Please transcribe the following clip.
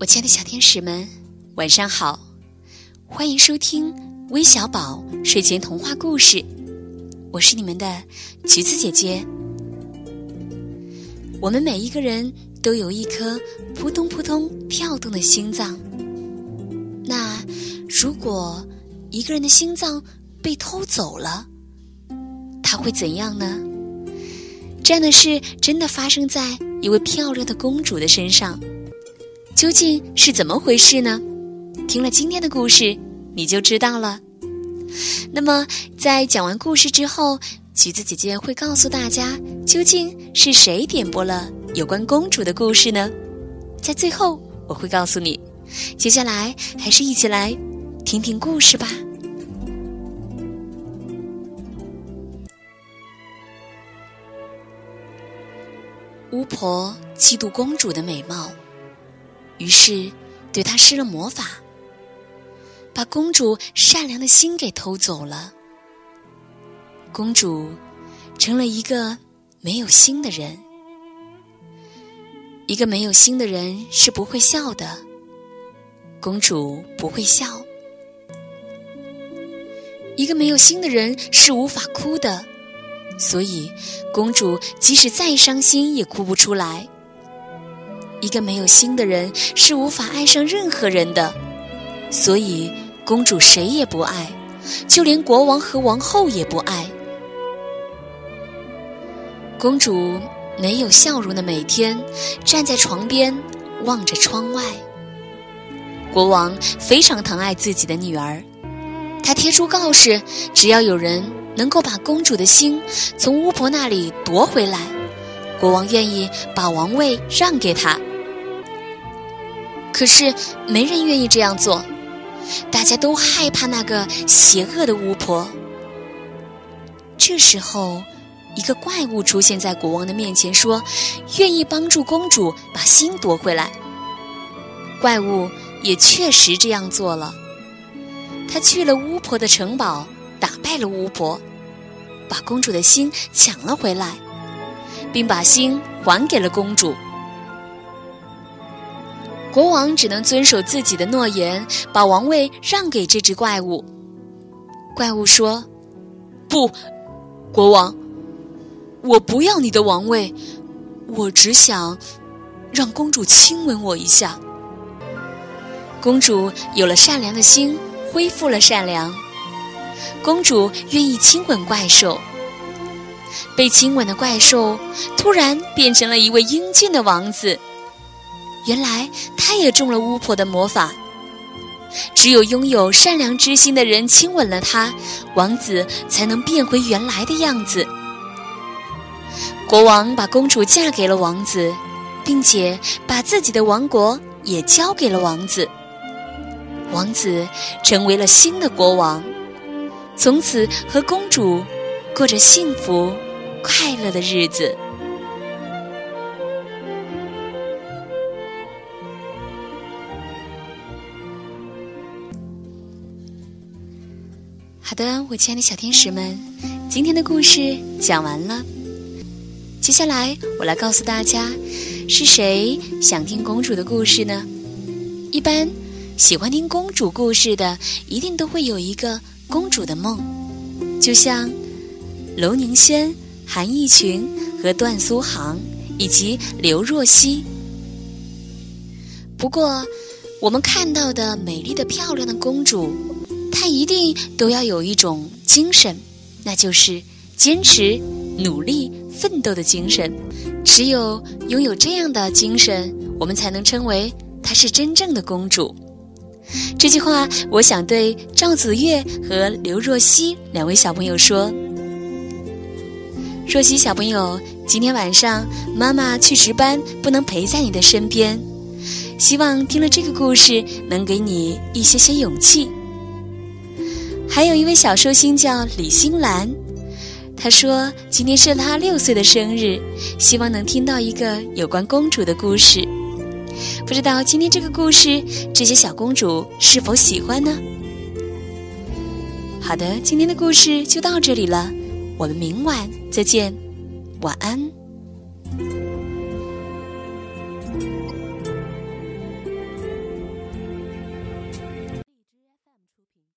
我亲爱的小天使们，晚上好！欢迎收听微小宝睡前童话故事，我是你们的橘子姐姐。我们每一个人都有一颗扑通扑通跳动的心脏。那如果一个人的心脏被偷走了，他会怎样呢？这样的事真的发生在一位漂亮的公主的身上，究竟是怎么回事呢？听了今天的故事，你就知道了。那么，在讲完故事之后，橘子姐姐会告诉大家，究竟是谁点播了有关公主的故事呢？在最后，我会告诉你。接下来，还是一起来听听故事吧。巫婆嫉妒公主的美貌，于是对她施了魔法，把公主善良的心给偷走了。公主成了一个没有心的人。一个没有心的人是不会笑的。公主不会笑。一个没有心的人是无法哭的。所以，公主即使再伤心也哭不出来。一个没有心的人是无法爱上任何人的，所以公主谁也不爱，就连国王和王后也不爱。公主没有笑容的每天站在床边望着窗外。国王非常疼爱自己的女儿，他贴出告示：只要有人。能够把公主的心从巫婆那里夺回来，国王愿意把王位让给他。可是没人愿意这样做，大家都害怕那个邪恶的巫婆。这时候，一个怪物出现在国王的面前，说：“愿意帮助公主把心夺回来。”怪物也确实这样做了，他去了巫婆的城堡。打败了巫婆，把公主的心抢了回来，并把心还给了公主。国王只能遵守自己的诺言，把王位让给这只怪物。怪物说：“不，国王，我不要你的王位，我只想让公主亲吻我一下。”公主有了善良的心，恢复了善良。公主愿意亲吻怪兽，被亲吻的怪兽突然变成了一位英俊的王子。原来他也中了巫婆的魔法，只有拥有善良之心的人亲吻了他，王子才能变回原来的样子。国王把公主嫁给了王子，并且把自己的王国也交给了王子。王子成为了新的国王。从此和公主过着幸福快乐的日子。好的，我亲爱的小天使们，今天的故事讲完了。接下来我来告诉大家，是谁想听公主的故事呢？一般喜欢听公主故事的，一定都会有一个。公主的梦，就像娄宁轩、韩奕群和段苏杭以及刘若曦。不过，我们看到的美丽的、漂亮的公主，她一定都要有一种精神，那就是坚持、努力、奋斗的精神。只有拥有这样的精神，我们才能称为她是真正的公主。这句话，我想对赵子月和刘若曦两位小朋友说：“若曦小朋友，今天晚上妈妈去值班，不能陪在你的身边。希望听了这个故事，能给你一些些勇气。”还有一位小寿星叫李新兰，她说今天是她六岁的生日，希望能听到一个有关公主的故事。不知道今天这个故事，这些小公主是否喜欢呢？好的，今天的故事就到这里了，我们明晚再见，晚安。